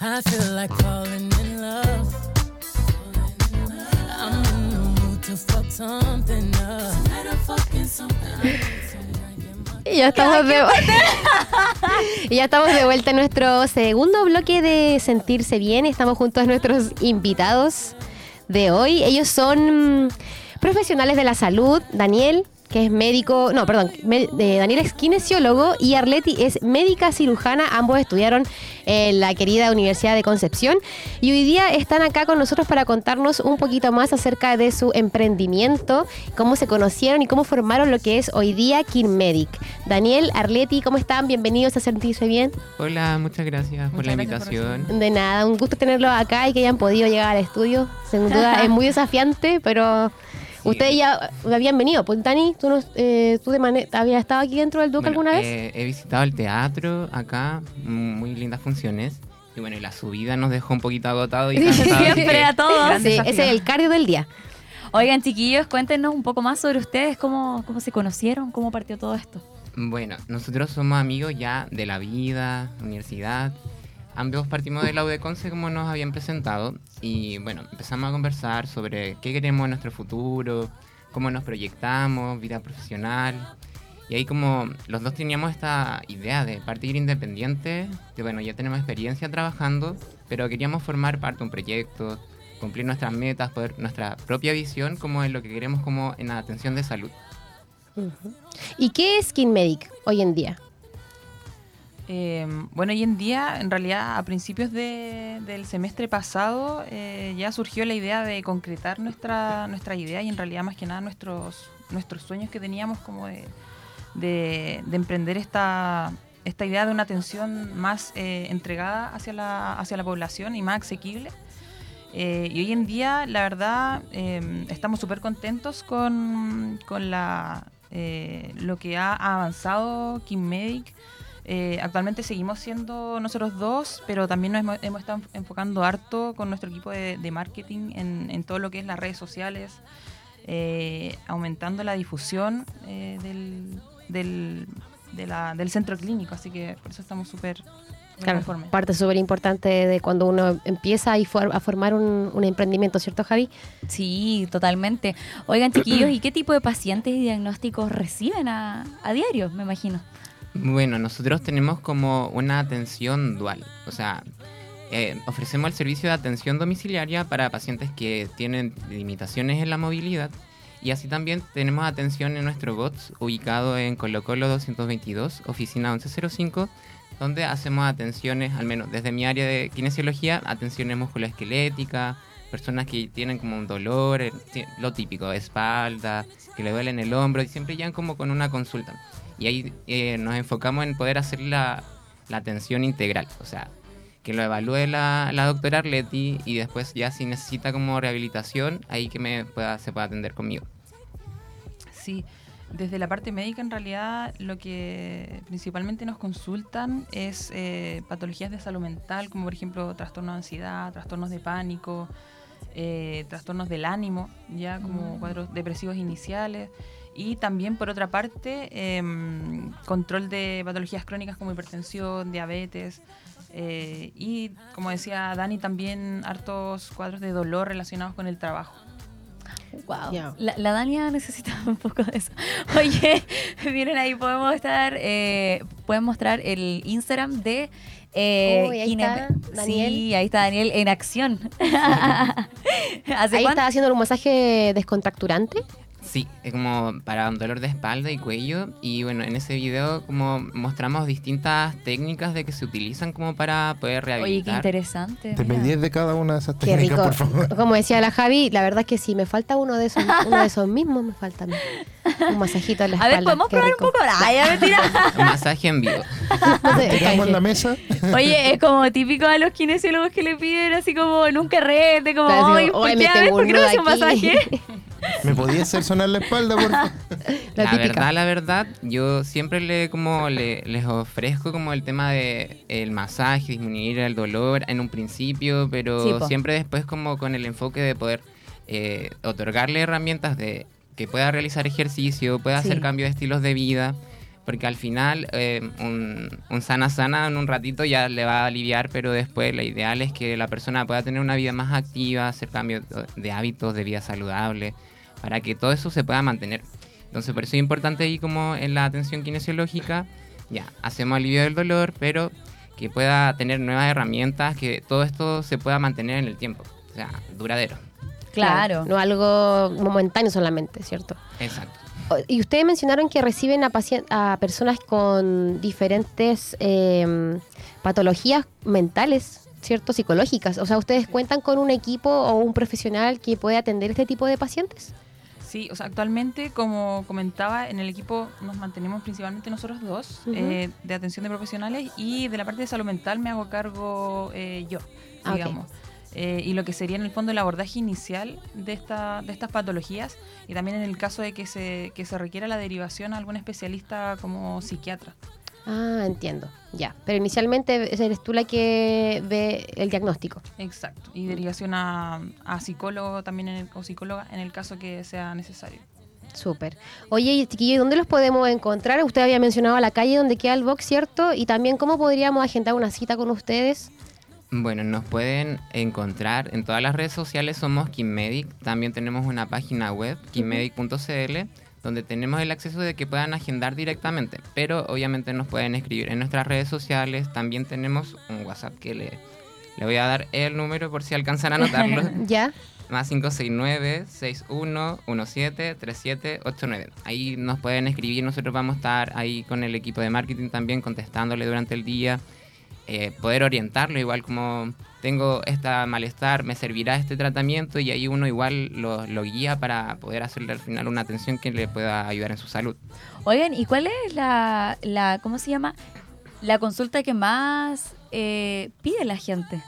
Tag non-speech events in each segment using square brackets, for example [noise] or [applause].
I feel like falling in love. I'm in the mood to fuck something up. Tonight I'm fucking something up. Y ya estamos de [laughs] y ya estamos de vuelta en nuestro segundo bloque de sentirse bien. Estamos junto a nuestros invitados de hoy. Ellos son profesionales de la salud. Daniel, que es médico, no, perdón, me- eh, Daniel es kinesiólogo y Arleti es médica cirujana. Ambos estudiaron en la querida Universidad de Concepción y hoy día están acá con nosotros para contarnos un poquito más acerca de su emprendimiento, cómo se conocieron y cómo formaron lo que es hoy día KinMedic. Daniel, Arleti, ¿cómo están? Bienvenidos a Sentirse Bien. Hola, muchas gracias por la gracias por invitación. De nada, un gusto tenerlos acá y que hayan podido llegar al estudio. Sin duda [laughs] es muy desafiante, pero. Ustedes ya habían venido. Pues Dani, tú, nos- eh, tú de habías estado aquí dentro del Duque Bueno, alguna vez. eh, he visitado el teatro acá, muy lindas funciones. Y bueno, y la subida nos dejó un poquito agotado y Siempre a todos. sí, ese es el cardio del día. Oigan, chiquillos, cuéntenos un poco más sobre ustedes, cómo, cómo se conocieron, cómo partió todo esto. Bueno, nosotros somos amigos ya de la vida, universidad. Ambos partimos de la como nos habían presentado. Y bueno, empezamos a conversar sobre qué queremos en nuestro futuro, cómo nos proyectamos, vida profesional. Y ahí como los dos teníamos esta idea de partir independiente, que bueno, ya tenemos experiencia trabajando, pero queríamos formar parte de un proyecto, cumplir nuestras metas, poder nuestra propia visión como en lo que queremos como en la atención de salud. ¿Y qué es KinMedic hoy en día? Eh, bueno, hoy en día, en realidad, a principios de- del semestre pasado, eh, ya surgió la idea de concretar nuestra, nuestra idea y en realidad más que nada nuestros, nuestros sueños que teníamos como de, de- de emprender esta, esta idea de una atención más eh, entregada hacia la, hacia la población y más asequible. Eh, y hoy en día, la verdad, eh, estamos súper contentos con, con la, lo que ha avanzado KimMedic. Eh, actualmente seguimos siendo nosotros dos, pero también nos hemos, hemos estado enfocando harto con nuestro equipo de, de marketing en, en todo lo que es las redes sociales, eh, aumentando la difusión eh, del, del, de la- del centro clínico. Así que por eso estamos súper Claro, conformes. parte súper importante de cuando uno empieza for- a formar un, un emprendimiento, ¿cierto, Javi? Sí, totalmente. Oigan, chiquillos, ¿y qué tipo de pacientes y diagnósticos reciben a, a diario, me imagino? Bueno, nosotros tenemos como una atención dual, o sea, eh, ofrecemos el servicio de atención domiciliaria para pacientes que tienen limitaciones en la movilidad y así también tenemos atención en nuestro BOTS ubicado en Colo Colo 222, oficina 1105, donde hacemos atenciones, al menos desde mi área de kinesiología, atenciones musculoesqueléticas, personas que tienen como un dolor, eh, lo típico, espalda, que le duele en el hombro y siempre llegan como con una consulta. Y ahí eh, nos enfocamos en poder hacer la, la atención integral, o sea, que lo evalúe la, la doctora Arleti y después ya si necesita como rehabilitación, ahí que me pueda, se pueda atender conmigo. Sí, desde la parte médica en realidad lo que principalmente nos consultan es eh, patologías de salud mental, como por ejemplo trastornos de ansiedad, trastornos de pánico, eh, trastornos del ánimo, ya como cuadros depresivos iniciales. Y también por otra parte, em, control de patologías crónicas como hipertensión, diabetes. eh, y como decía Dani, también hartos cuadros de dolor relacionados con el trabajo. Wow. La, la Dania necesita un poco de eso. [laughs] Oye, miren ahí podemos estar, eh, pueden mostrar el Instagram de eh, Uy, ahí está Daniel. Sí, ahí está Daniel en acción. [laughs] ¿Hace Ahí cuánto? está haciendo un masaje descontracturante. Sí, es como para un dolor de espalda y cuello. Y bueno, en ese video como mostramos distintas técnicas de que se utilizan como para poder Oye, qué rehabilitar. interesante. Te mira. de cada una de esas Qué técnicas, rico. por favor. [laughs] Como decía la Javi, la verdad es que si me falta uno de esos, [laughs] uno de esos mismos, me falta a un masajito en la A espalda. ver, ¿podemos qué probar rico. un poco? [laughs] Ay, ya mentira. Un masaje en vivo. En la mesa. Oye, es como típico a los kinesiólogos que le piden así como en un carrete, como, Claro, "Ay, así como, ¿por "Ay, qué, me a ver, tengo ¿por un qué no hace un aquí". masaje? ¿Me podía hacer sonar la espalda, por [laughs] favor? La verdad, la verdad, yo siempre le como le, les ofrezco como el tema de el masaje, disminuir el dolor en un principio, pero Sí, siempre después como con el enfoque de poder eh, otorgarle herramientas de que pueda realizar ejercicio, pueda Sí. hacer cambio de estilos de vida, porque al final eh, un, un sana sana en un ratito ya le va a aliviar, pero después lo ideal es que la persona pueda tener una vida más activa, hacer cambios de hábitos, de vida saludable, para que todo eso se pueda mantener. Entonces por eso es importante ahí como en la atención kinesiológica, ya, hacemos alivio del dolor, pero que pueda tener nuevas herramientas, que todo esto se pueda mantener en el tiempo, o sea, duradero. Claro. No algo momentáneo solamente, ¿cierto? Exacto. Y ustedes mencionaron que reciben a, pacien- a personas con diferentes eh, patologías mentales, ¿cierto? Psicológicas. O sea, ¿ustedes cuentan con un equipo o un profesional que puede atender este tipo de pacientes? Sí, o sea, actualmente, como comentaba, en el equipo nos mantenemos principalmente nosotros dos, eh, de atención de profesionales, y de la parte de salud mental me hago cargo eh, yo, Ah, ok. Eh, y lo que sería en el fondo el abordaje inicial de, esta, de estas patologías, y también en el caso de que se, que se requiera la derivación a algún especialista como psiquiatra. Ah, entiendo. Ya. Pero inicialmente eres tú la que ve el diagnóstico. Exacto. Y derivación a, a psicólogo también en el- o psicóloga en el caso que sea necesario. Súper. Oye, y chiquillos, ¿dónde los podemos encontrar? Usted había mencionado la calle donde queda el box, ¿cierto? Y también cómo podríamos agendar una cita con ustedes. Bueno, nos pueden encontrar en todas las redes sociales, somos Kimmedic. También tenemos una página web, kimmedic.cl, donde tenemos el acceso de que puedan agendar directamente. Pero obviamente nos pueden escribir en nuestras redes sociales. También tenemos un WhatsApp que le, le voy a dar el número por si alcanzan a anotarlo. [laughs] ¿Ya? Más 569-6117-3789. Ahí nos pueden escribir, nosotros vamos a estar ahí con el equipo de marketing también contestándole durante el día. Eh, poder orientarlo, igual como tengo esta malestar, me servirá este tratamiento y ahí uno igual lo, lo guía para poder hacerle al final una atención que le pueda ayudar en su salud. Oigan, ¿y cuál es la, la ¿cómo se llama? La consulta que más eh, pide la gente.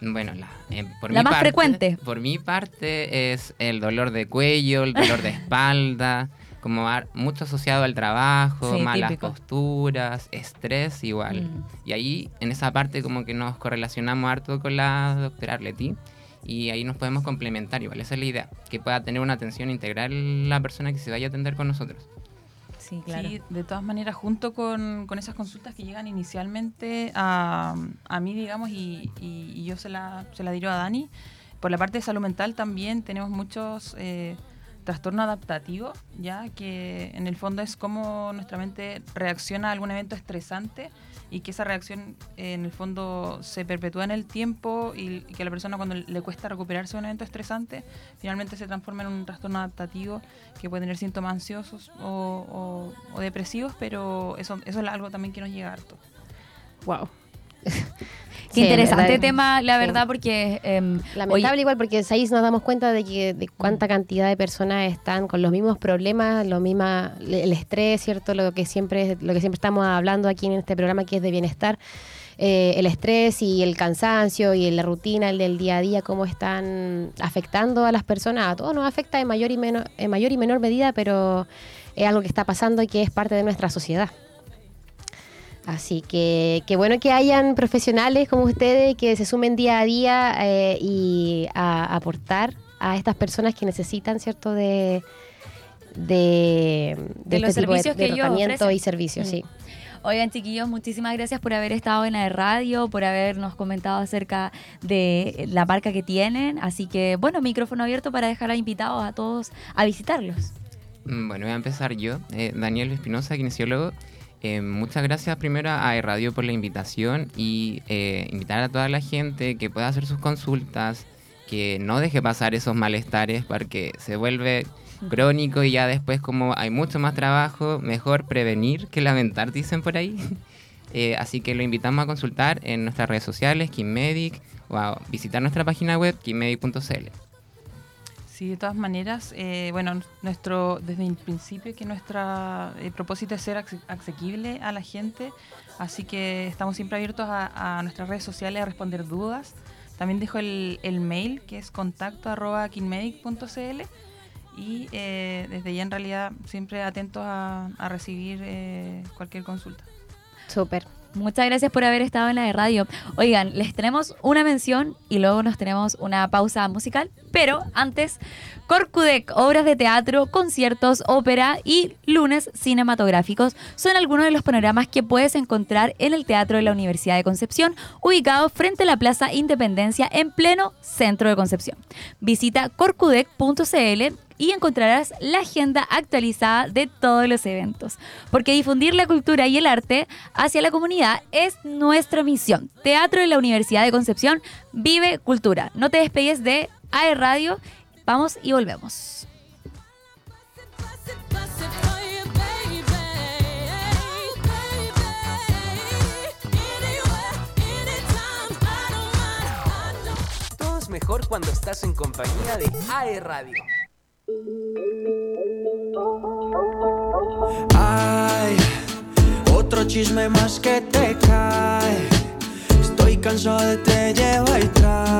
Bueno, la, eh, por La mi más parte- frecuente. Por mi parte es el dolor de cuello, el dolor de espalda, [laughs] como mucho asociado al trabajo, Sí, malas típico. posturas, estrés igual. Mm. Y ahí, en esa parte, como que nos correlacionamos harto con la doctora Arleti. Y ahí nos podemos complementar igual. Esa es la idea, que pueda tener una atención integral la persona que se vaya a atender con nosotros. Sí, claro. Sí, de todas maneras, junto con, con esas consultas que llegan inicialmente a, a mí, digamos, y, y- y yo se la, se la dirijo a Dani, por la parte de salud mental también tenemos muchos eh, trastornos adaptativos, ya que en el fondo es cómo nuestra mente reacciona a algún evento estresante y que esa reacción eh, en el fondo se perpetúa en el tiempo y, que a la persona cuando le cuesta recuperarse de un evento estresante, finalmente se transforma en un trastorno adaptativo que puede tener síntomas ansiosos o depresivos, pero eso, eso es algo también que nos llega harto. Wow. [laughs] Qué interesante tema, la Sí. verdad, porque... em, Lamentable igual porque ahí nos damos cuenta de que de cuánta cantidad de personas están con los mismos problemas, lo misma, el estrés, cierto, lo que siempre, lo que siempre estamos hablando aquí en este programa que es de bienestar, eh, el estrés y el cansancio y la rutina, el del día a día, cómo están afectando a las personas, a todos nos afecta en mayor y menor, en mayor y menor medida, pero es algo que está pasando y que es parte de nuestra sociedad. Así que qué bueno que hayan profesionales como ustedes que se sumen día a día eh, y a aportar a estas personas que necesitan, ¿cierto? De, de, De los este tipo servicios de, que ellos tratamiento ofrecen. y servicios, Mm. sí. Oigan, chiquillos, muchísimas gracias por haber estado en la radio, por habernos comentado acerca de la marca que tienen. Así que, bueno, micrófono abierto para dejar a invitados a todos a visitarlos. Mm, Bueno, voy a empezar yo, eh, Daniel Espinosa, kinesiólogo. Eh, muchas gracias primero a Radio por la invitación y eh, invitar a toda la gente que pueda hacer sus consultas, que no deje pasar esos malestares porque se vuelve crónico y ya después como hay mucho más trabajo, mejor prevenir que lamentar, dicen por ahí. [laughs] Eh, así que lo invitamos a consultar en nuestras redes sociales, Kimmedic, o a visitar nuestra página web, kimmedic.cl. Sí, de todas maneras, eh, bueno, nuestro desde el principio que nuestro propósito es ser asequible a la gente, así que estamos siempre abiertos a, nuestras redes sociales a responder dudas. También dejo el, mail que es contacto arroba kinmedic.cl y eh, desde ya en realidad siempre atentos a, a recibir eh, cualquier consulta. Súper. Muchas gracias por haber estado en la de radio. Oigan, les tenemos una mención y luego nos tenemos una pausa musical. Pero antes, Corcudec, obras de teatro, conciertos, ópera y lunes cinematográficos son algunos de los panoramas que puedes encontrar en el Teatro de la Universidad de Concepción, ubicado frente a la Plaza Independencia en pleno centro de Concepción. Visita corcudec.cl y encontrarás la agenda actualizada de todos los eventos. Porque difundir la cultura y el arte hacia la comunidad es nuestra misión. Teatro de la Universidad de Concepción vive cultura. No te despegues de AE Radio. Vamos y volvemos. Todo es mejor cuando estás en compañía de AE Radio. Ay, otro chisme más que te cae. Estoy cansado de te lleva y trae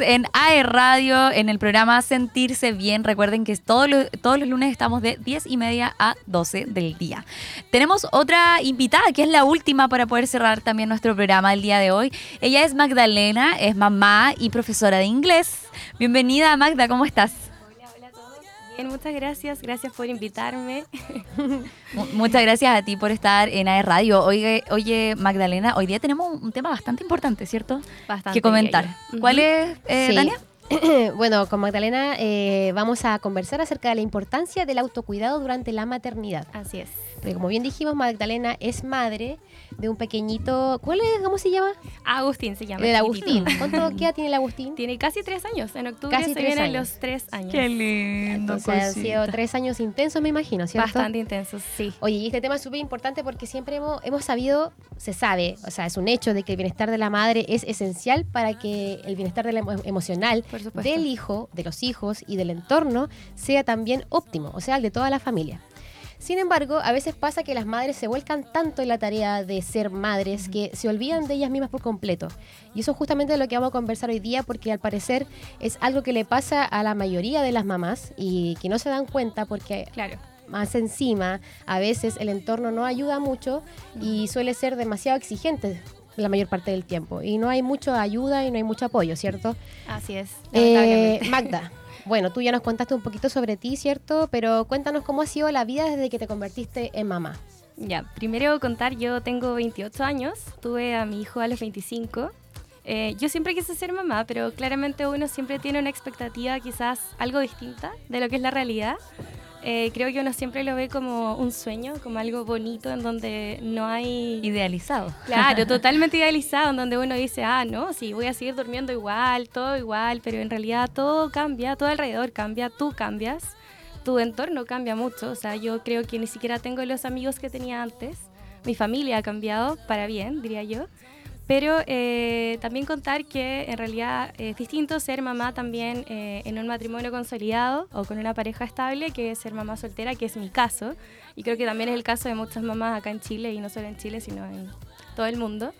En AE Radio, en el programa Sentirse Bien. Recuerden que todos los, todos los lunes estamos de 10 y media a 12 del día. Tenemos otra invitada, que es la última para poder cerrar también nuestro programa el día de hoy. Ella es Magdalena, es mamá y profesora de inglés. Bienvenida, Magda, ¿cómo estás? Bien, muchas gracias. Gracias por invitarme. [laughs] Mu- Muchas gracias a ti por estar en AE Radio. Oye, oye, Magdalena, hoy día tenemos un tema bastante importante, ¿cierto? Bastante. que comentar. ¿Cuál es, eh, Sí. [clears throat] Bueno, con Magdalena eh, vamos a conversar acerca de la importancia del autocuidado durante la maternidad. Así es. Porque como bien dijimos, Magdalena es madre de un pequeñito... ¿Cuál es? ¿Cómo se llama? Agustín se llama. El. Agustín. ¿Cuánto qué edad tiene el Agustín? Tiene casi tres años. En octubre Casi se tres vienen años. los tres años. lindo. Entonces han sido tres años intensos, me imagino, ¿cierto? Bastante intensos, sí. Oye, y este tema es súper importante porque siempre hemos, hemos sabido, se sabe, o sea, es un hecho de que el bienestar de la madre es esencial para que el bienestar de la emo- emocional del hijo, de los hijos y del entorno sea también óptimo, o sea, el de toda la familia. Sin embargo, a veces pasa que las madres se vuelcan tanto en la tarea de ser madres que se olvidan de ellas mismas por completo. Y eso es justamente lo que vamos a conversar hoy día porque al parecer es algo que le pasa a la mayoría de las mamás y que no se dan cuenta porque Claro. más encima, a veces el entorno no ayuda mucho y suele ser demasiado exigente la mayor parte del tiempo. Y no hay mucha ayuda y no hay mucho apoyo, ¿cierto? Así es. Eh. Magda, [laughs] bueno, tú ya nos contaste un poquito sobre ti, ¿cierto? Pero cuéntanos cómo ha sido la vida desde que te convertiste en mamá. Ya, primero contar, yo tengo 28 años, tuve a mi hijo a los 25. Eh, yo siempre quise ser mamá, pero claramente uno siempre tiene una expectativa quizás algo distinta de lo que es la realidad. Eh, creo que uno siempre lo ve como un sueño, como algo bonito en donde no hay... Idealizado. Claro, [laughs] totalmente idealizado, en donde uno dice, ah, no, sí, voy a seguir durmiendo igual, todo igual, pero en realidad todo cambia, todo alrededor cambia, tú cambias, tu entorno cambia mucho, o sea, yo creo que ni siquiera tengo los amigos que tenía antes, mi familia ha cambiado para bien, diría yo, pero eh, también contar que en realidad es distinto ser mamá también eh, en un matrimonio consolidado o con una pareja estable que ser mamá soltera, que es mi caso. Y creo que también es el caso de muchas mamás acá en Chile, y no solo en Chile, sino en todo el mundo.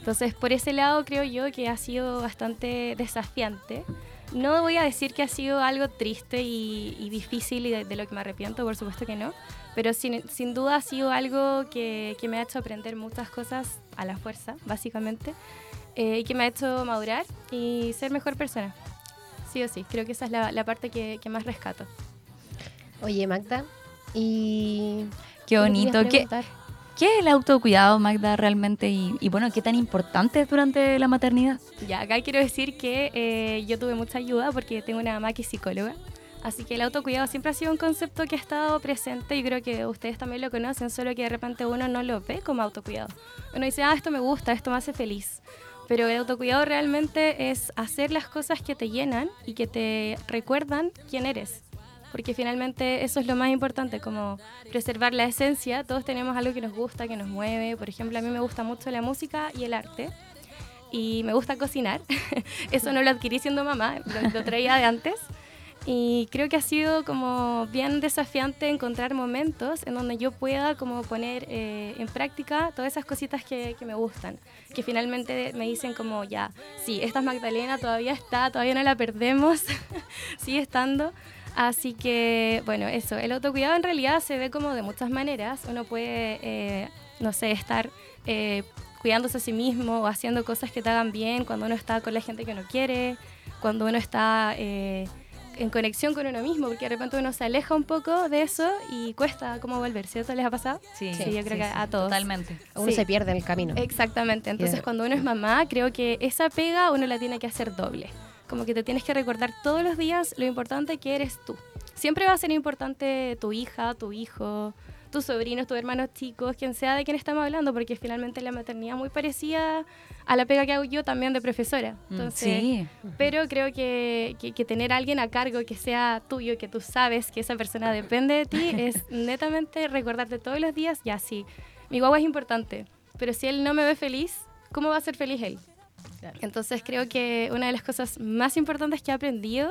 Entonces, por ese lado creo yo que ha sido bastante desafiante. No voy a decir que ha sido algo triste y, y difícil y de, de lo que me arrepiento, por supuesto que no, pero sin, sin duda ha sido algo que, que me ha hecho aprender muchas cosas a la fuerza, básicamente, eh, y que me ha hecho madurar y ser mejor persona. Sí o sí, creo que esa es la, la parte que, que más rescato. Oye, Magda, y... Qué ¿qué me bonito. ¿Qué, qué es el autocuidado, Magda, realmente? Y, y bueno, ¿qué tan importante es durante la maternidad? Ya, acá quiero decir que eh, yo tuve mucha ayuda porque tengo una mamá que es psicóloga. Así que el autocuidado siempre ha sido un concepto que ha estado presente y creo que ustedes también lo conocen, solo que de repente uno no lo ve como autocuidado. Uno dice, ah, esto me gusta, esto me hace feliz. Pero el autocuidado realmente es hacer las cosas que te llenan y que te recuerdan quién eres. Porque finalmente eso es lo más importante, como preservar la esencia. Todos tenemos algo que nos gusta, que nos mueve. Por ejemplo, a mí me gusta mucho la música y el arte. Y me gusta cocinar. [laughs] Eso no lo adquirí siendo mamá, lo, lo traía de antes. Y creo que ha sido como bien desafiante encontrar momentos en donde yo pueda como poner eh, en práctica todas esas cositas que, me gustan. Que finalmente me dicen como, ya, sí, esta es Magdalena, todavía está, todavía no la perdemos, [laughs] sigue estando. Así que, bueno, eso, el autocuidado en realidad se ve como de muchas maneras. Uno puede, eh, no sé, estar eh, cuidándose a sí mismo o haciendo cosas que te hagan bien cuando uno está con la gente que no quiere, cuando uno está eh, en conexión con uno mismo, porque de repente uno se aleja un poco de eso y cuesta como volver, ¿cierto? ¿Les ha pasado? Sí, yo creo que a todos. Totalmente. Uno Sí. se pierde en el camino. Exactamente. Entonces, de- cuando uno es mamá, creo que esa pega uno la tiene que hacer doble. Como que te tienes que recordar todos los días lo importante que eres tú. Siempre va a ser importante tu hija, tu hijo, tus sobrinos, tus hermanos chicos, quien sea de quien estamos hablando, porque finalmente la maternidad es muy parecida a la pega que hago yo también de profesora. Mm, Entonces, sí. pero creo que, que- que tener a alguien a cargo que sea tuyo, que tú sabes que esa persona depende de ti, es [laughs] netamente recordarte todos los días, ya sí, mi guagua es importante, pero si él no me ve feliz, ¿cómo va a ser feliz él? Entonces creo que una de las cosas más importantes que he aprendido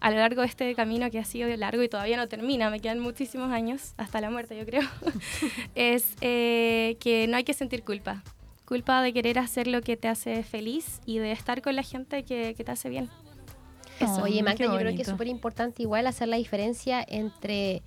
a lo largo de este camino que ha sido largo y todavía no termina, me quedan muchísimos años, hasta la muerte yo creo, [laughs] es eh, que no hay que sentir culpa. Culpa de querer hacer lo que te hace feliz y de estar con la gente que, que te hace bien. Eso. Oye, Mm, Magda, yo creo que es súper importante igual hacer la diferencia entre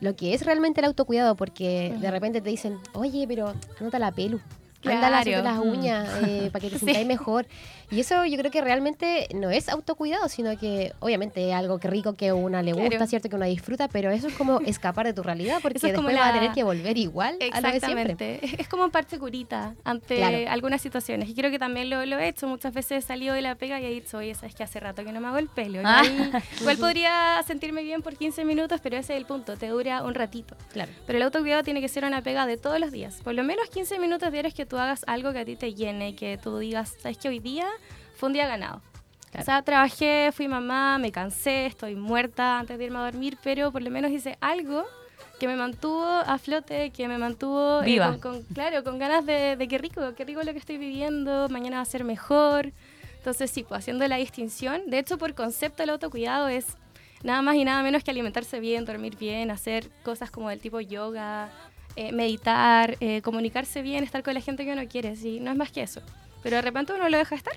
lo que es realmente el autocuidado, porque de repente te dicen, oye, pero anota la pelu. Claro. las Mm. uñas eh, para que te [laughs] Sí. sintáis mejor. Y eso yo creo que realmente no es autocuidado, sino que obviamente es algo que rico que a una le gusta. ¿cierto? Que una disfruta, pero eso es como escapar de tu realidad, porque es después vas a la- tener que volver igual a lo de siempre. Exactamente. Es, como un parche curita ante Claro. algunas situaciones. Y creo que también lo, lo he hecho. Muchas veces he salido de la pega y he dicho, oye, sabes que hace rato que no me hago el pelo. Ah. [laughs] Igual podría sentirme bien por 15 minutos, pero ese es el punto. Te dura un ratito. Claro. Pero el autocuidado tiene que ser una pega de todos los días. Por lo menos 15 minutos diarios que tú hagas algo que a ti te llene, que tú digas, sabes que hoy día fue un día ganado. Claro. O sea, trabajé, fui mamá, me cansé, estoy muerta antes de irme a dormir, pero por lo menos hice algo que me mantuvo a flote, que me mantuvo eh, Viva. con, con- claro, con ganas de, de qué rico, qué rico lo que estoy viviendo, mañana va a ser mejor. Entonces, sí, pues haciendo la distinción. De hecho, por concepto, el autocuidado es nada más y nada menos que alimentarse bien, dormir bien, hacer cosas como del tipo yoga, eh, meditar, eh, comunicarse bien, estar con la gente que uno quiere. Sí, no es más que eso. Pero de repente uno lo deja estar,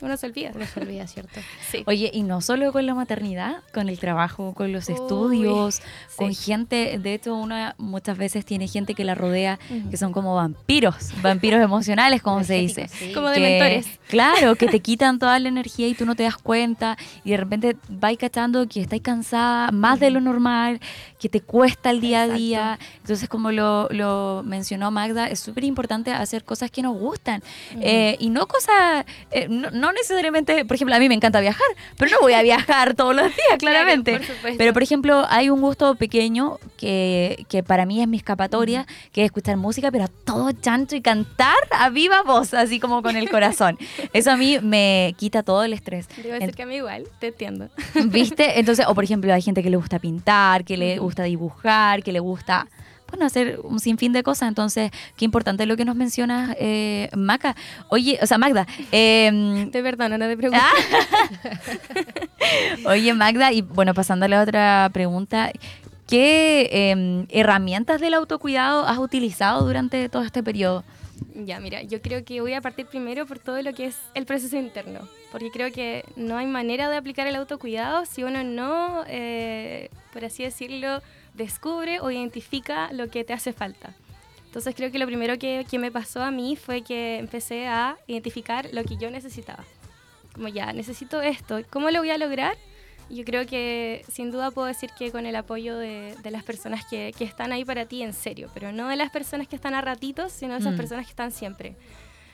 uno se olvida. Uno se olvida, ¿cierto? [laughs] Sí. Oye, y no solo con la maternidad, con el trabajo, con los Uy, estudios, con gente, de hecho una muchas veces tiene gente que la rodea que son como vampiros, vampiros emocionales, como se dice. Sí. Como de mentores. Claro, que te quitan toda la energía y tú no te das cuenta y de repente vais cachando que estás cansada más de lo normal, que te cuesta el día a día. Entonces, como lo, lo mencionó Magda, es súper importante hacer cosas que nos gustan Eh, y no cosas, eh, no, no necesariamente, por ejemplo, a mí me encanta viajar, pero no voy a viajar [laughs] todos los días, claramente. por pero, por ejemplo, hay un gusto pequeño que, que para mí es mi escapatoria, que es escuchar música, pero a todo chancho y cantar a viva voz, así como con el corazón. [laughs] Eso a mí me quita todo el estrés. Debo decir que a mí igual, te entiendo. ¿Viste? Entonces, o por ejemplo, hay gente que le gusta pintar, que le gusta dibujar, que le gusta, bueno, hacer un sinfín de cosas. Entonces, qué importante lo que nos mencionas, eh, Maca. Oye, o sea, Magda. eh, Te perdono, no te preocupes. [laughs] Oye, Magda, y bueno, pasando a la otra pregunta, ¿qué eh, herramientas del autocuidado has utilizado durante todo este periodo? Ya, mira, yo creo que voy a partir primero por todo lo que es el proceso interno, porque creo que no hay manera de aplicar el autocuidado si uno no, eh, por así decirlo, descubre o identifica lo que te hace falta. Entonces creo que lo primero que, que me pasó a mí fue que empecé a identificar lo que yo necesitaba. Como ya, necesito esto, ¿cómo lo voy a lograr? Yo creo que sin duda puedo decir que con el apoyo de, de las personas que, que están ahí para ti en serio, pero no de las personas que están a ratitos, sino de esas Mm. personas que están siempre.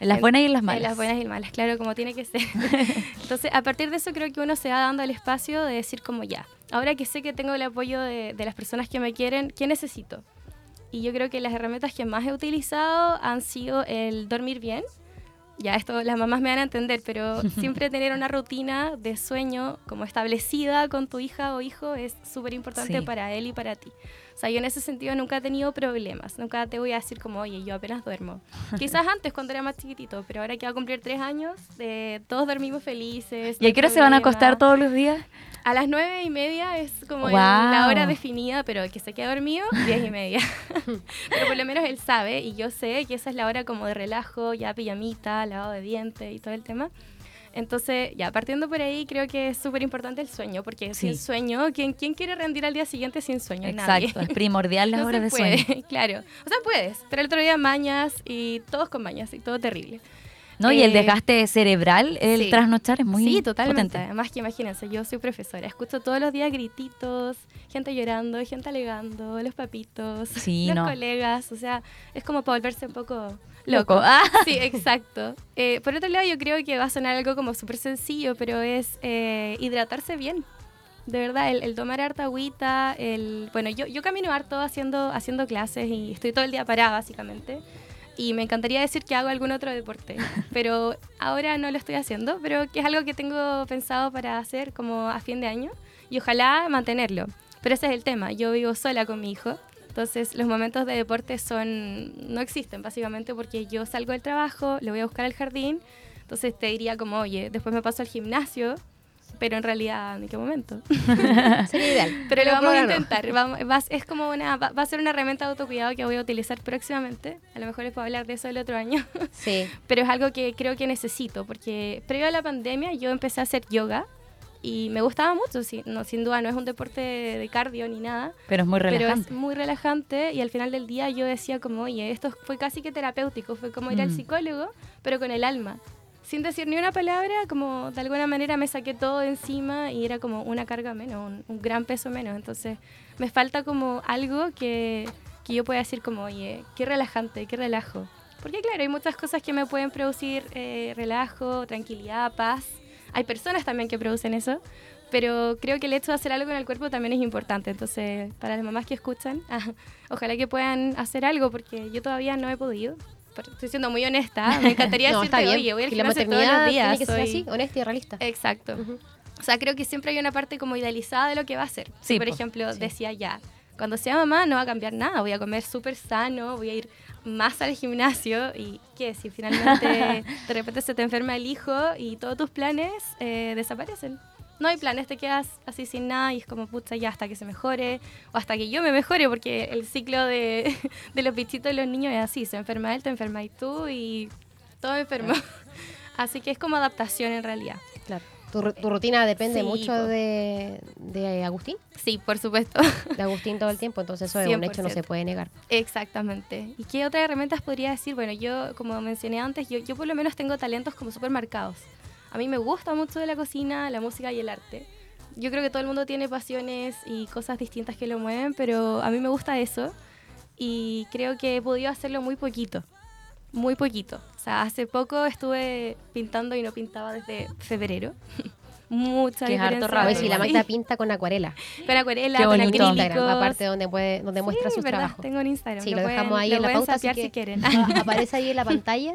En las En- buenas y en las malas. En las buenas y en las malas, claro, como tiene que ser. [laughs] Entonces, a partir de eso creo que uno se va dando el espacio de decir como ya, ahora que sé que tengo el apoyo de, de las personas que me quieren, ¿qué necesito? Y yo creo que las herramientas que más he utilizado han sido el dormir bien. Ya esto las mamás me van a entender, pero [laughs] siempre tener una rutina de sueño como establecida con tu hija o hijo es súper importante Sí. para él y para ti. O sea, yo en ese sentido nunca he tenido problemas. Nunca te voy a decir como, oye, yo apenas duermo. [laughs] Quizás antes cuando era más chiquitito, pero ahora que va a cumplir tres años, eh, todos dormimos felices. ¿Y a qué hora se van a acostar todos los días? A las nueve y media es como Guau. la hora definida, pero el que se queda dormido, [laughs] diez y media. [laughs] pero por lo menos él sabe y yo sé que esa es la hora como de relajo, ya pijamita, lavado de dientes y todo el tema. Entonces, ya partiendo por ahí, creo que es súper importante el sueño, porque Sí. sin sueño, ¿quién, ¿quién quiere rendir al día siguiente sin sueño? Exacto, Nadie. es [laughs] primordial las No horas de puede, sueño. [laughs] claro. O sea, puedes, pero el otro día mañas y todos con mañas y todo terrible. ¿No? Y el Eh, desgaste cerebral, el sí. trasnochar es muy sí, totalmente. potente. Además que imagínense, yo soy profesora, escucho todos los días grititos, gente llorando, gente alegando, los papitos, Sí, los no. colegas, o sea, es como para volverse un poco Loco. Ah. Sí, exacto. Eh, por otro lado, yo creo que va a sonar algo como súper sencillo, pero es eh, hidratarse bien. De verdad, el, el tomar harta agüita, el... Bueno, yo, yo camino harto haciendo, haciendo clases y estoy todo el día parada, básicamente. Y me encantaría decir que hago algún otro deporte, [laughs] pero ahora no lo estoy haciendo, pero que es algo que tengo pensado para hacer como a fin de año y ojalá mantenerlo. Pero ese es el tema, yo vivo sola con mi hijo, entonces los momentos de deporte son no existen básicamente porque yo salgo del trabajo, le voy a buscar al jardín, entonces te diría como, oye, después me paso al gimnasio, pero en realidad, ¿en qué momento? [laughs] Sería ideal. [laughs] Pero lo vamos a intentar. Vamos- va, es como una, va, va a ser una herramienta de autocuidado que voy a utilizar próximamente. A lo mejor les puedo hablar de eso el otro año. Sí. [laughs] Pero es algo que creo que necesito, porque previo a la pandemia yo empecé a hacer yoga y me gustaba mucho. Sí, no, sin duda no es un deporte de cardio ni nada, Pero es muy pero relajante. es muy relajante y al final del día yo decía como, oye, esto fue casi que terapéutico, fue como ir al Mm. psicólogo, pero con el alma. Sin decir ni una palabra, como de alguna manera me saqué todo de encima y era como una carga menos, un, un gran peso menos. Entonces me falta como algo que, que yo pueda decir como, oye, qué relajante, qué relajo. Porque claro, hay muchas cosas que me pueden producir eh, relajo, tranquilidad, paz. Hay personas también que producen eso, pero creo que el hecho de hacer algo en el cuerpo también es importante. Entonces, para las mamás que escuchan, [laughs] ojalá que puedan hacer algo, porque yo todavía no he podido. Pero Estoy siendo muy honesta. Me encantaría [laughs] No, decirte, oye, voy al Y gimnasio todos los días. tiene que ser soy- así, honesta y realista. Exacto. Ujú. O sea, creo que siempre hay una parte como idealizada de lo que va a ser. Sí, Si, por po, ejemplo, sí. decía ya, cuando sea mamá no va a cambiar nada, voy a comer súper sano, voy a ir más al gimnasio y ¿qué? Si finalmente [laughs] de repente se te enferma el hijo y todos tus planes eh, desaparecen. No hay planes, te quedas así sin nada y es como, pucha, ya hasta que se mejore o hasta que yo me mejore, porque el ciclo de, [laughs] de los bichitos de los niños es así, se enferma él, te enfermas tú y todo enfermo. [laughs] Así que es como adaptación en realidad. Claro. Tu, ru- tu rutina depende Sí, mucho de, de Agustín, Sí, por supuesto. de Agustín todo el tiempo, entonces eso es un hecho, no se 100%. puede negar. Exactamente. ¿Y qué otras herramientas podría decir? Bueno, yo, como mencioné antes, yo, yo por lo menos tengo talentos como súper marcados. A mí me gusta mucho de la cocina, la música y el arte. Yo creo que todo el mundo tiene pasiones y cosas distintas que lo mueven, pero a mí me gusta eso y creo que he podido hacerlo muy poquito. Muy poquito. O sea, hace poco estuve pintando y no pintaba desde febrero. [laughs] Mucha Que es harto ver si la. Magda pinta con acuarela. [laughs] Con acuarela, Qué con. En. Instagram, aparte donde, puede, donde muestra Sí, sus verdad, trabajos. tengo un Instagram. Sí, lo pueden- dejamos ahí lo en la pauta, así que si quieren. [laughs] aparece ahí en la pantalla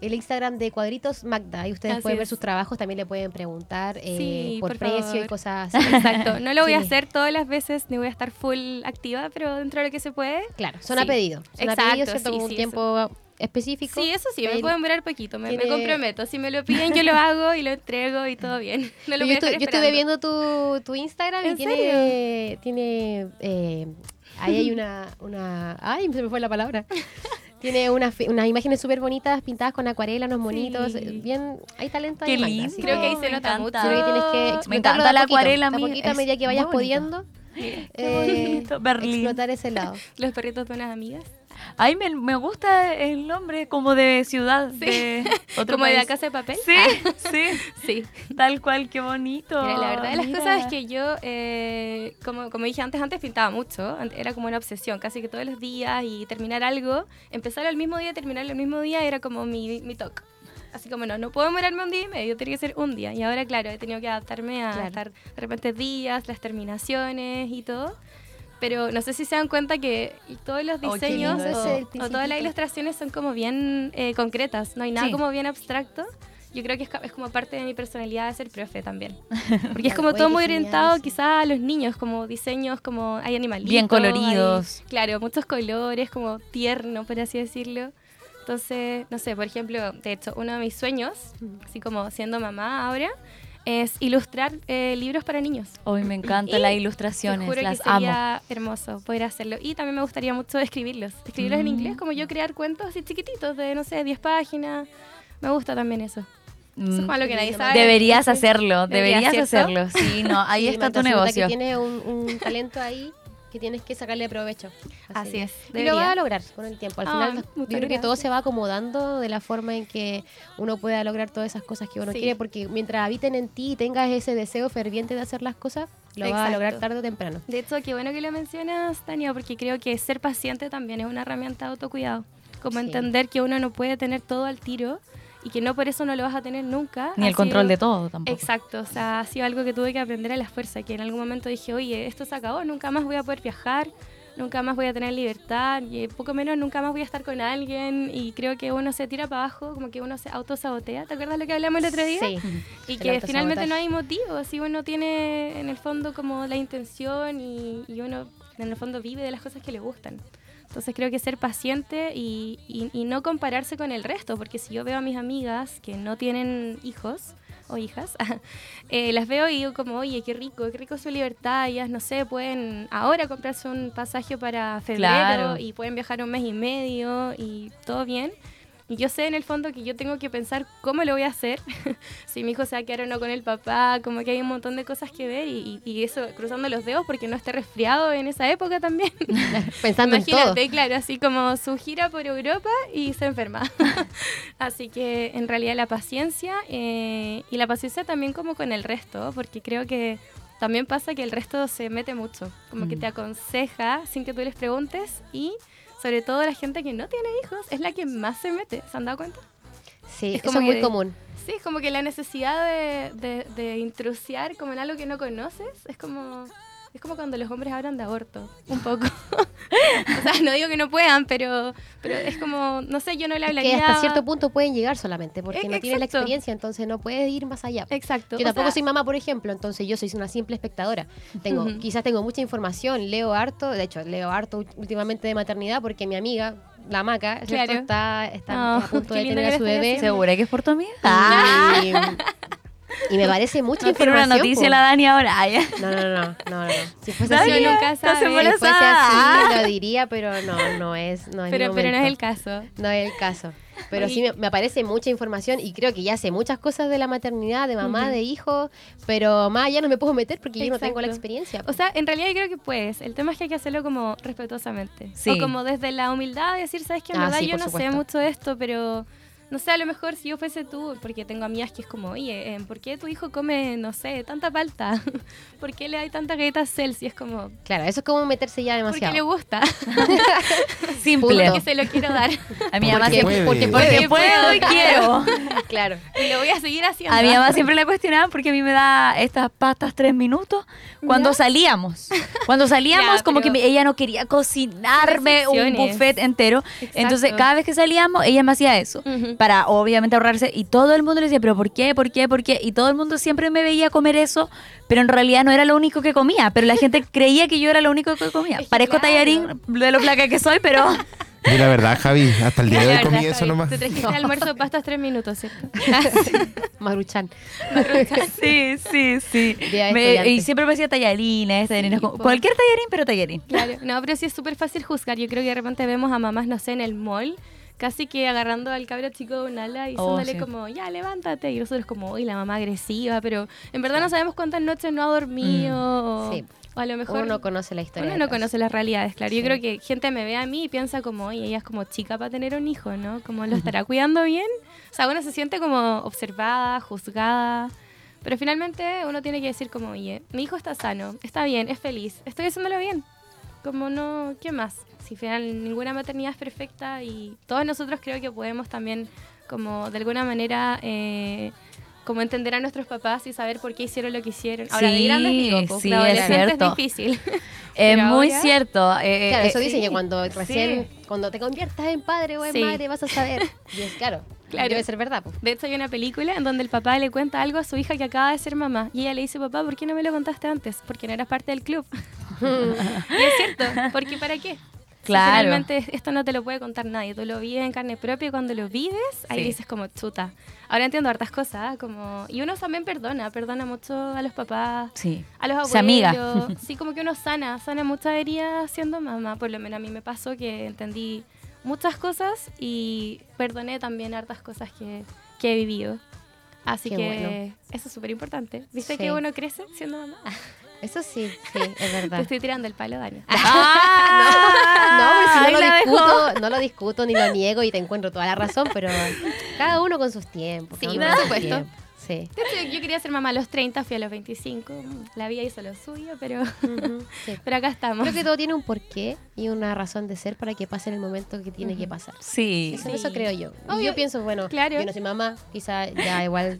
el Instagram de Cuadritos Magda. Y ustedes Así pueden ver sus trabajos, también le pueden preguntar eh, Sí, por, por precio y cosas así. Exacto, no lo voy a hacer todas las veces, ni voy a estar full activa, pero dentro de lo que se puede. Claro, son Sí. a pedido. Son a Exacto, pedido, ¿cierto? un sí, tiempo específico. Sí, eso sí, me pueden durar poquito, me, me comprometo. Si me lo piden, yo lo hago y lo entrego y todo bien. [laughs] No Yo, lo a estu- yo estuve viendo tu, tu Instagram y ¿En tiene, tiene eh, ahí hay una, una, ay, se me fue la palabra. [laughs] Tiene unas, unas imágenes súper bonitas pintadas con acuarela, unos monitos, Sí. bien, hay talento Qué ahí. Magda, lindo. Creo que ahí se Me nota encanta. mucho. Yo creo que tienes que Me explotarlo encanta de a la poquito, acuarela, de poquito a medida que vayas pudiendo. [laughs] Qué eh, Berlín. explotar ese lado. Los perritos de unas amigas. Ay, me, me gusta el nombre como de ciudad, de [laughs] otro Como de la casa de papel. Sí, sí, [laughs] Sí. tal cual, qué bonito. Mira, la verdad de las Mira. cosas es que yo, eh, como, como dije antes, antes pintaba mucho, era como una obsesión, casi que todos los días y terminar algo, empezar el mismo día, terminarlo el mismo día, era como mi, mi toque. Así como no, no puedo demorarme un día y medio, tiene que ser un día. Y ahora, claro, he tenido que adaptarme a Claro. estar de repente días, las terminaciones y todo. Pero no sé si se dan cuenta que todos los Oh, diseños lindo o, o todas las ilustraciones son como bien eh, concretas, no hay nada Sí. como bien abstracto. Yo creo que es, es como parte de mi personalidad de ser profe también. [laughs] Porque es como todo muy orientado quizás a los niños, como diseños, como hay animalitos. Bien coloridos. hay- claro, muchos colores, como tierno, por así decirlo. Entonces, no sé, por ejemplo, de hecho, uno de mis sueños, así como siendo mamá ahora, es ilustrar eh, libros para niños. Hoy me encantan Y las Te ilustraciones, juro las que amo. sería hermoso poder hacerlo. Y también me gustaría mucho escribirlos. Escribirlos en Mm. inglés, como yo crear cuentos así chiquititos, de, no sé, 10 páginas. Me gusta también eso. Eso es Mm, como lo que nadie sabe. Deberías [laughs] hacerlo, Debería, deberías ¿cierto? hacerlo. Sí, no, ahí Sí, está tu negocio. que tiene un, un talento ahí que tienes que sacarle provecho. Así es, Y lo debería. vas a lograr con el tiempo. Al Ah, final, yo creo que todo se va acomodando de la forma en que uno pueda lograr todas esas cosas que uno Sí. quiere, porque mientras habiten en ti y tengas ese deseo ferviente de hacer las cosas, lo vas a lograr Exacto. tarde o temprano. De hecho, qué bueno que lo mencionas, Tania, porque creo que ser paciente también es una herramienta de autocuidado. Como Sí. entender que uno no puede tener todo al tiro y que no por eso no lo vas a tener nunca. Ni el control sido- de todo tampoco. Exacto, o sea, ha sido algo que tuve que aprender a la fuerza, que en algún momento dije, oye, esto se acabó, nunca más voy a poder viajar, nunca más voy a tener libertad, y poco menos nunca más voy a estar con alguien, y creo que uno se tira para abajo, como que uno se autosabotea, ¿te acuerdas lo que hablamos el otro día? Sí. Y que finalmente no hay motivo, si uno tiene en el fondo como la intención y, y uno en el fondo vive de las cosas que le gustan. Entonces creo que ser paciente y, y- y no compararse con el resto, porque si yo veo a mis amigas que no tienen hijos o hijas, [laughs] eh, las veo y digo como, oye, qué rico, qué rico su libertad, ellas, no sé, pueden ahora comprarse un pasaje para febrero Claro. y pueden viajar un mes y medio y todo bien. Y yo sé en el fondo que yo tengo que pensar cómo lo voy a hacer, [laughs] si mi hijo se va a quedar o no con el papá, como que hay un montón de cosas que ver y, y- eso cruzando los dedos porque no esté resfriado en esa época también. [laughs] Pensando en todo. Imagínate, claro, así como su gira por Europa y se enferma. [laughs] así que en realidad la paciencia eh, y la paciencia también como con el resto, porque creo que también pasa que el resto se mete mucho, como que Mm. te aconseja sin que tú les preguntes y sobre todo la gente que no tiene hijos es la que más se mete, ¿se han dado cuenta? Sí, Es eso como es muy que- común. Sí, es como que la necesidad de, de, de intrusiar como en algo que no conoces es como es como cuando los hombres hablan de aborto, un poco. [laughs] o sea, no digo que no puedan, pero pero es como, no sé, yo no le Que hablaría... hasta cierto punto pueden llegar solamente porque no tienes la experiencia, entonces no puedes ir más allá. Exacto. Yo o tampoco sea, soy mamá, por ejemplo, entonces yo soy una simple espectadora. Tengo, quizás tengo mucha información, leo harto, de hecho, leo harto últimamente de maternidad porque mi amiga, la Maca. Claro. está, está Oh, a punto de tener que a su bebé. ¿Segura que es por tu amiga? Y, [laughs] y me parece mucha No tiene una información. noticia po. la Dani ahora. Ay, No, no, no, no, no, no. Si fuese así, nunca estás sabe. si fuese así, lo diría, pero no, no es, no es pero, pero no es el caso. No es el caso. Pero Oye. sí me, me aparece mucha información y creo que ya sé muchas cosas de la maternidad, de mamá, de hijo, pero más allá no me puedo meter porque yo no tengo la experiencia. O sea, en realidad yo creo que puedes. El tema es que hay que hacerlo como respetuosamente. Sí. O como desde la humildad de decir, sabes que en Ah, verdad sí, yo no sé mucho de esto, pero no sé, a lo mejor si yo fuese tú, porque tengo amigas que es como, oye, eh, ¿por qué tu hijo come, no sé, tanta palta? [laughs] ¿Por qué le hay tanta galleta Celsius? Es como, claro, eso es como meterse ya porque demasiado. le gusta, [laughs] Simple. porque se lo quiero dar. A mi mamá Porque siempre. Porque Porque puedo y quiero. [laughs] claro. y lo voy a seguir haciendo. A mi mamá siempre le cuestionaban porque a mí me da estas pastas tres minutos cuando ¿Ya? salíamos. Cuando salíamos, Ya, como que ella no quería cocinarme un buffet entero. Entonces, cada vez que salíamos, ella me hacía eso. Para obviamente ahorrarse. Y todo el mundo le decía, ¿pero por qué? ¿Por qué? ¿Por qué? Y todo el mundo siempre me veía comer eso, pero en realidad no era lo único que comía. Pero la gente [laughs] creía que yo era lo único que comía. Parezco claro. tallarín de lo flaca que soy, pero. [laughs] Y la verdad, Javi, hasta el día de hoy La comí eso nomás. Te trajiste el almuerzo [laughs] pastas tres minutos, ¿cierto? Maruchan. sí, sí, sí. Día de Me- y siempre me decía tallarines, tallarines, Sí, como- cualquier tallarín, pero tallarín. Claro, no, pero sí es súper fácil juzgar. Yo creo que de repente vemos a mamás, no sé, en el mall, casi que agarrando al cabro chico de un ala y Oh, diciéndole sí. como, ya, levántate. Y nosotros como, uy, la mamá agresiva, pero en verdad no sabemos cuántas noches no ha dormido. o, Sí. o a lo mejor Uno no conoce la historia. uno no conoce las realidades, claro. Yo creo que gente me ve a mí y piensa como, oye, ella es como chica para tener un hijo, ¿no? Como lo estará cuidando bien. O sea, uno se siente como observada, juzgada. Pero finalmente uno tiene que decir como, oye, mi hijo está sano, está bien, es feliz, estoy haciéndolo bien. Como no, ¿qué más? Si al final ninguna maternidad es perfecta y todos nosotros creo que podemos también como de alguna manera eh, como entender a nuestros papás y saber por qué hicieron lo que hicieron. Ahora, de Sí, grandes digo, pues, sí, de es cierto. [laughs] es difícil. Es muy ahora- cierto. eh, Claro, eh, eso eh, dicen que cuando recién, Sí. cuando te conviertas en padre o en Sí. madre vas a saber. [laughs] Y es claro, Claro. debe ser verdad. po. De hecho, hay una película en donde el papá le cuenta algo a su hija que acaba de ser mamá. Y ella le dice, papá, ¿por qué no me lo contaste antes? Porque no eras parte del club. [laughs] y es cierto, porque ¿para qué? Claro. finalmente esto no te lo puede contar nadie. Tú lo vives en carne propia y cuando lo vives, ahí Sí. dices como chuta. Ahora entiendo hartas cosas, ¿ah? como... Y uno también perdona, perdona mucho a los papás, Sí. a los abuelos. Se amiga. [laughs] Sí, como que uno sana, sana muchas heridas siendo mamá. Por lo menos a mí me pasó que entendí muchas cosas y perdoné también hartas cosas que, que he vivido. Así Qué que bueno. eso es súper importante. ¿Viste Sí. que uno crece siendo mamá? [laughs] Eso sí, sí, es [laughs] Te verdad. estoy tirando el palo, Dani. [laughs] No, pero si Ahí no lo dejó. discuto, no lo discuto ni lo niego y te encuentro toda la razón, pero cada uno con sus tiempos. Sí, por supuesto. Sí. Yo quería ser mamá a los 30, fui a los 25. La vida hizo lo suyo, pero, [laughs] sí. pero acá estamos. Creo que todo tiene un porqué y una razón de ser para que pase en el momento que tiene que pasar. Sí. Eso, eso creo yo. Obvio. yo pienso, bueno, Claro. yo no soy mamá, quizá ya igual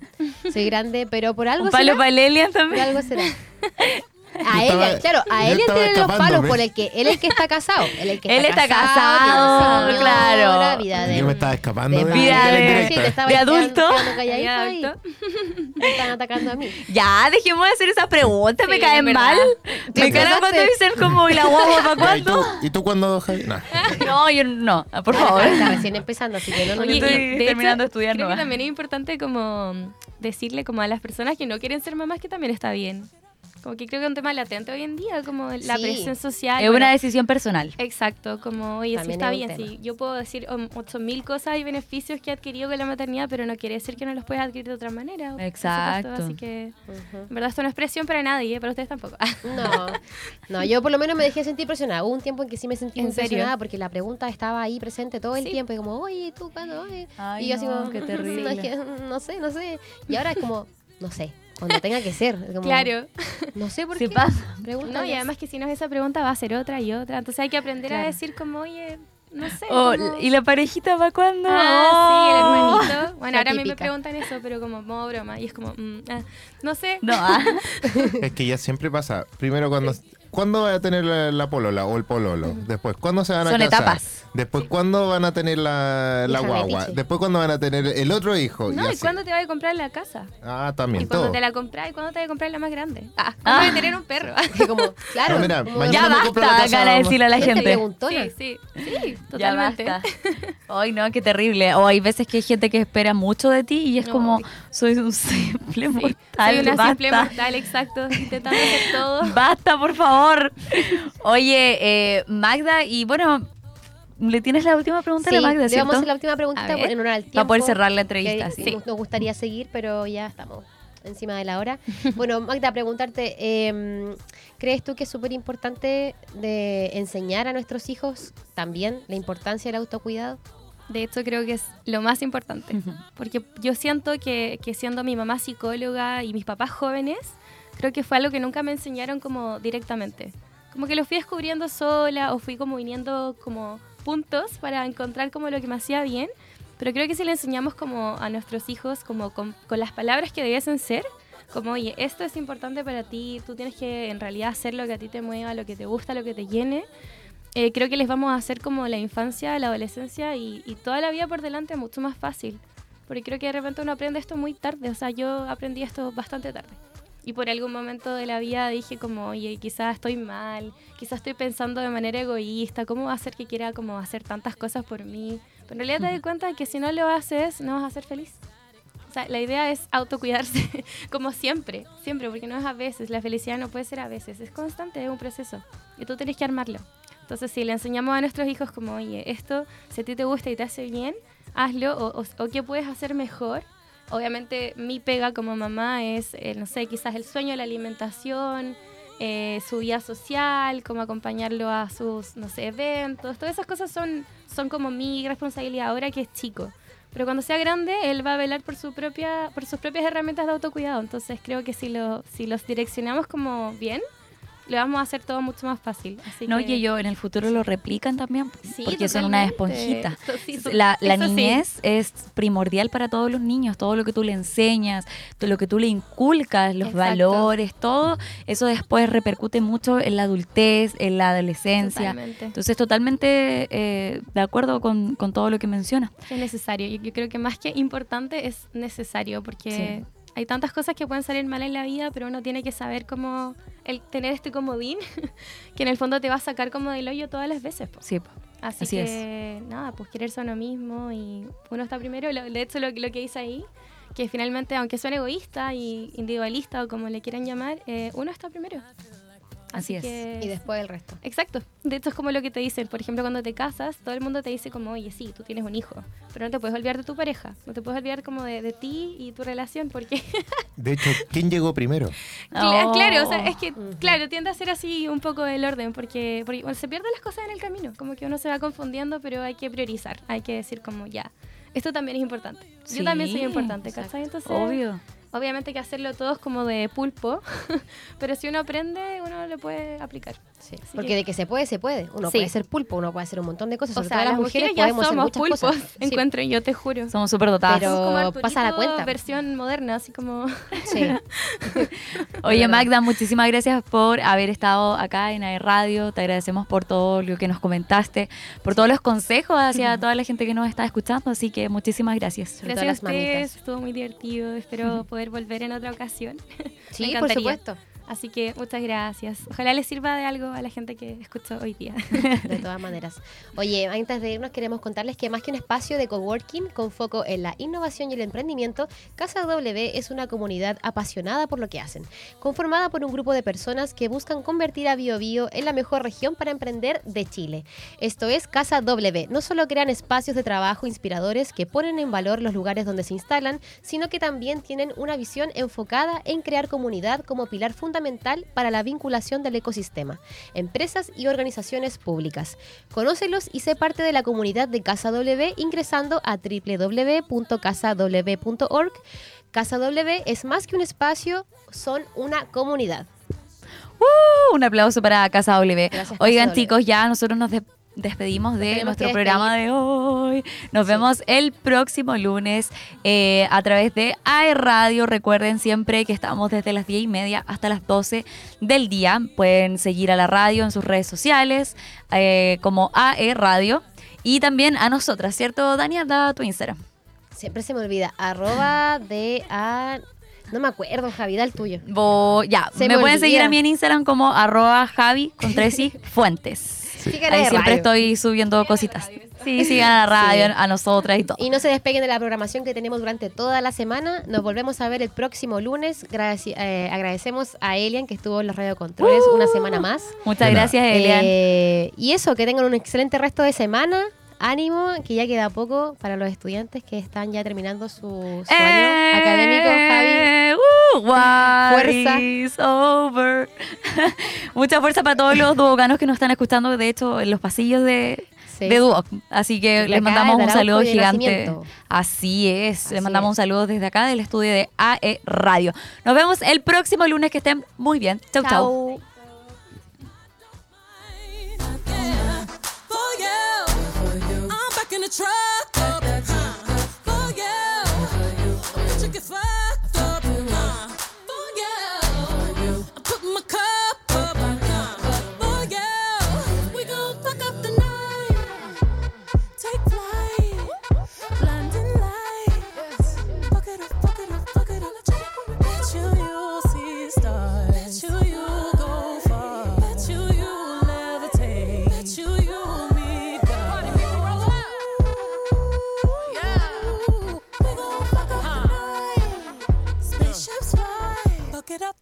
soy grande, pero por algo Un palo será. para Elian Por también. algo será. [laughs] A Yo estaba- él, claro, a él tiene los palos por el que él es el que está casado. Él, es el que Él está casado, señora, claro. Vida de, Yo me estaba escapando de, Vida de de-. Sí, de adulto. ahí. [laughs] Me están atacando a mí. Ya, dejemos de hacer esa pregunta, me caen verdad. mal. Tú Me cargan cuando dicen como, ¿y la guagua [laughs] para Ya, ¿y, tú, cuándo? ¿Y tú cuándo, Javi? No. No, yo no, por favor. Está recién empezando, así que no, no, Oye, no, estoy y de terminando de estudiar Creo que también es importante como decirle como a las personas que no quieren ser mamás que también está bien. Como que creo que es un tema latente hoy en día, como la Sí. presión social. Es bueno, una decisión personal. Exacto, como, oye, sí También está es un bien, sí. Yo puedo decir um, ocho mil cosas y beneficios que he adquirido con la maternidad, pero no quiere decir que no los puedas adquirir de otra manera. supuesto, Exacto. Así que, en verdad, esto no es presión para nadie, ¿eh? para ustedes tampoco. No, [laughs] no, yo por lo menos me dejé sentir presionada. Hubo un tiempo en que sí me sentí ¿En muy serio? presionada porque la pregunta estaba ahí presente todo el Sí. tiempo y como, oye, ¿tú cuándo? Oye? Ay, y yo así no, como, qué [laughs] "Mm, terrible. No, es que, no sé, no sé. Y ahora es como, no sé, cuando tenga que ser. como, claro. No sé por Sí qué. pasa. No, y además que si no es esa pregunta, va a ser otra y otra. Entonces hay que aprender a decir como, oye, no sé. Oh, como- ¿Y la parejita para cuándo? Ah, sí, el Oh. hermanito. Bueno, La ahora a mí me preguntan eso, pero como modo broma. Y es como, mm, ah, no sé. No, ah. [laughs] Es que ya siempre pasa. Primero, cuando, ¿cuándo va a tener la, la polola o el pololo? Después, ¿cuándo se van a Son casar? etapas. Después, ¿cuándo van a tener la, la Hija guagua? Después, ¿cuándo van a tener el otro hijo? No, ¿y así. cuándo te vas a comprar la casa? Ah, ¿Y también cuándo todo. te la compras? ¿Y cuándo te vas a comprar la más grande? Ah, Ah. ¿cuándo vas a tener un perro? [laughs] Que como, claro. No, mira, como mañana Ya me compro la basta, casa, gana mamá. decirle a la gente gente. preguntona. Sí, sí, sí, Ya totalmente. basta. [laughs] Ay, no, qué terrible. O hay veces que hay gente que espera mucho de ti y es No. como, soy un [laughs] simple Sí, mortal. Soy una basta. simple mortal, exacto, intentando hacer todo. Basta, por Oye, eh, Magda, y bueno, ¿le tienes la última pregunta Sí, a la Magda, le vamos a hacer cierto? la última preguntita A ver. en honor al tiempo. Para poder cerrar la que entrevista, sí. nos, nos gustaría seguir, pero ya estamos encima de la hora. [laughs] bueno, Magda, preguntarte, eh, ¿crees tú que es súper importante de enseñar a nuestros hijos también la importancia del autocuidado? De hecho, creo que es lo más importante. Porque yo siento que, que siendo mi mamá psicóloga y mis papás jóvenes, creo que fue algo que nunca me enseñaron como directamente. Como que lo fui descubriendo sola o fui como viniendo como puntos para encontrar como lo que me hacía bien. Pero creo que si le enseñamos como a nuestros hijos como con, con las palabras que debiesen ser, como oye, esto es importante para ti, tú tienes que en realidad hacer lo que a ti te mueva, lo que te gusta, lo que te llene. eh, creo que les vamos a hacer como la infancia, la adolescencia y, y toda la vida por delante mucho más fácil. Porque creo que de repente uno aprende esto muy tarde. O sea, yo aprendí esto bastante tarde. Y por algún momento de la vida dije como, oye, quizás estoy mal, quizás estoy pensando de manera egoísta, ¿cómo va a ser que quiera como hacer tantas cosas por mí? Pero en realidad te das cuenta de que si no lo haces, no vas a ser feliz. O sea, la idea es autocuidarse, [laughs] como siempre, siempre, porque no es a veces, la felicidad no puede ser a veces, es constante, es un proceso. Y tú tienes que armarlo. Entonces, si le enseñamos a nuestros hijos como, oye, esto, si a ti te gusta y te hace bien, hazlo, o, o, o qué puedes hacer mejor. Obviamente, mi pega como mamá es, eh, no sé, quizás el sueño, la alimentación, eh, su vida social, cómo acompañarlo a sus, no sé, eventos. Todas esas cosas son, son como mi responsabilidad ahora que es chico. Pero cuando sea grande, él va a velar por, su propia, por sus propias herramientas de autocuidado. Entonces creo que si, lo, si los direccionamos como bien, le vamos a hacer todo mucho más fácil. Así No, que- oye, yo en el futuro lo replican también, Sí, porque son una esponjita. Eso [laughs] sí, so- La, la eso sí. niñez es primordial para todos los niños, todo lo que tú le enseñas, todo lo que tú le inculcas, los Exacto. valores, todo, eso después repercute mucho en la adultez, en la adolescencia. Totalmente. Entonces, totalmente eh, de acuerdo con, con todo lo que mencionas. Es necesario. Yo, yo creo que más que importante es necesario porque. Hay tantas cosas que pueden salir mal en la vida, pero uno tiene que saber cómo el tener este comodín [laughs] que en el fondo te va a sacar como del hoyo todas las veces. po. Sí, po. Así, Así es. que nada, pues quererse a uno mismo y uno está primero. Lo- de hecho, lo, lo que dice ahí, que finalmente, aunque suene egoísta y individualista o como le quieran llamar, eh, uno está primero. Así es. que- Y después el resto. Exacto. De hecho, es como lo que te dicen. Por ejemplo, cuando te casas, todo el mundo te dice como, oye, sí, tú tienes un hijo. Pero no te puedes olvidar de tu pareja. No te puedes olvidar como de, de ti y tu relación. Porque, [laughs] De hecho, ¿quién llegó primero? Cla- Oh. claro, o sea, es que, claro, tiende a ser así un poco el orden. Porque, porque bueno, se pierden las cosas en el camino. Como que uno se va confundiendo, pero hay que priorizar. Hay que decir como, ya, esto también es importante. Yo también soy Sí, importante, ¿cachai? Entonces, Obvio. Obviamente hay que hacerlo todos como de pulpo, [laughs] pero si uno aprende, uno lo puede aplicar. Sí, porque que- de que se puede, se puede. Uno Sí. puede ser pulpo, uno puede hacer un montón de cosas. O Sobre sea, todo las las mujeres, ya podemos hacer somos muchas pulpos, cosas. Sí, encuentro yo, te juro. Somos súper dotadas. Pero pasa la cuenta. versión moderna, así como... sí. [laughs] [laughs] Oye. Magda, muchísimas gracias por haber estado acá en AE Radio. Te agradecemos por todo lo que nos comentaste, por todos los consejos hacia toda la gente que nos está escuchando. Así que muchísimas gracias. Sobre Gracias a ustedes, estuvo muy divertido. Espero poder volver en otra ocasión. [laughs] Sí, por supuesto. Así que muchas gracias. Ojalá les sirva de algo a la gente que escuchó hoy día. De todas maneras. Oye, antes de irnos queremos contarles que más que un espacio de coworking con foco en la innovación y el emprendimiento, Casa W es una comunidad apasionada por lo que hacen, conformada por un grupo de personas que buscan convertir a Bio Bio en la mejor región para emprender de Chile. Esto es Casa W. No solo crean espacios de trabajo inspiradores que ponen en valor los lugares donde se instalan, sino que también tienen una visión enfocada en crear comunidad como pilar fundamental para la vinculación del ecosistema, empresas y organizaciones públicas. Conócelos y sé parte de la comunidad de Casa W ingresando a www.casaw.org. Casa W es más que un espacio, son una comunidad. Uh, un aplauso para Casa W. Gracias, Casa Oigan, W. chicos, ya nosotros nos de- despedimos de tenemos nuestro que programa de hoy. Nos vemos el próximo lunes eh, a través de AE Radio. Recuerden siempre que estamos desde las 10 y media hasta las 12 del día. Pueden seguir a la radio en sus redes sociales eh, como AE Radio. Y también a nosotras, ¿cierto, Daniel? Da tu Instagram. Siempre se me olvida. Arroba de a... No me acuerdo, Javi, da el tuyo. Bo- ya, Se me, me pueden seguir a mí en Instagram como arroba Javi con tres i [laughs] Fuentes. Sigan Ahí siempre radio. estoy subiendo cositas. Sí, sigan a la radio, Sí. a nosotras y todo. Y no se despeguen de la programación que tenemos durante toda la semana. Nos volvemos a ver el próximo lunes. Graci- eh, agradecemos a Elian que estuvo en los radiocontroles una semana más. Muchas gracias, Elian. Eh, y eso, que tengan un excelente resto de semana. Ánimo, que ya queda poco para los estudiantes que están ya terminando su, su año académico, Javi. What Fuerza. is over. [laughs] Mucha fuerza para todos los duocanos que nos están escuchando, de hecho, en los pasillos de, Sí. de Duoc. Así que les mandamos un saludo gigante. Así es, Así les mandamos es. un saludo desde acá del estudio de AE Radio. Nos vemos el próximo lunes, que estén muy bien. Chau, chau. Chau.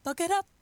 Fuck it up.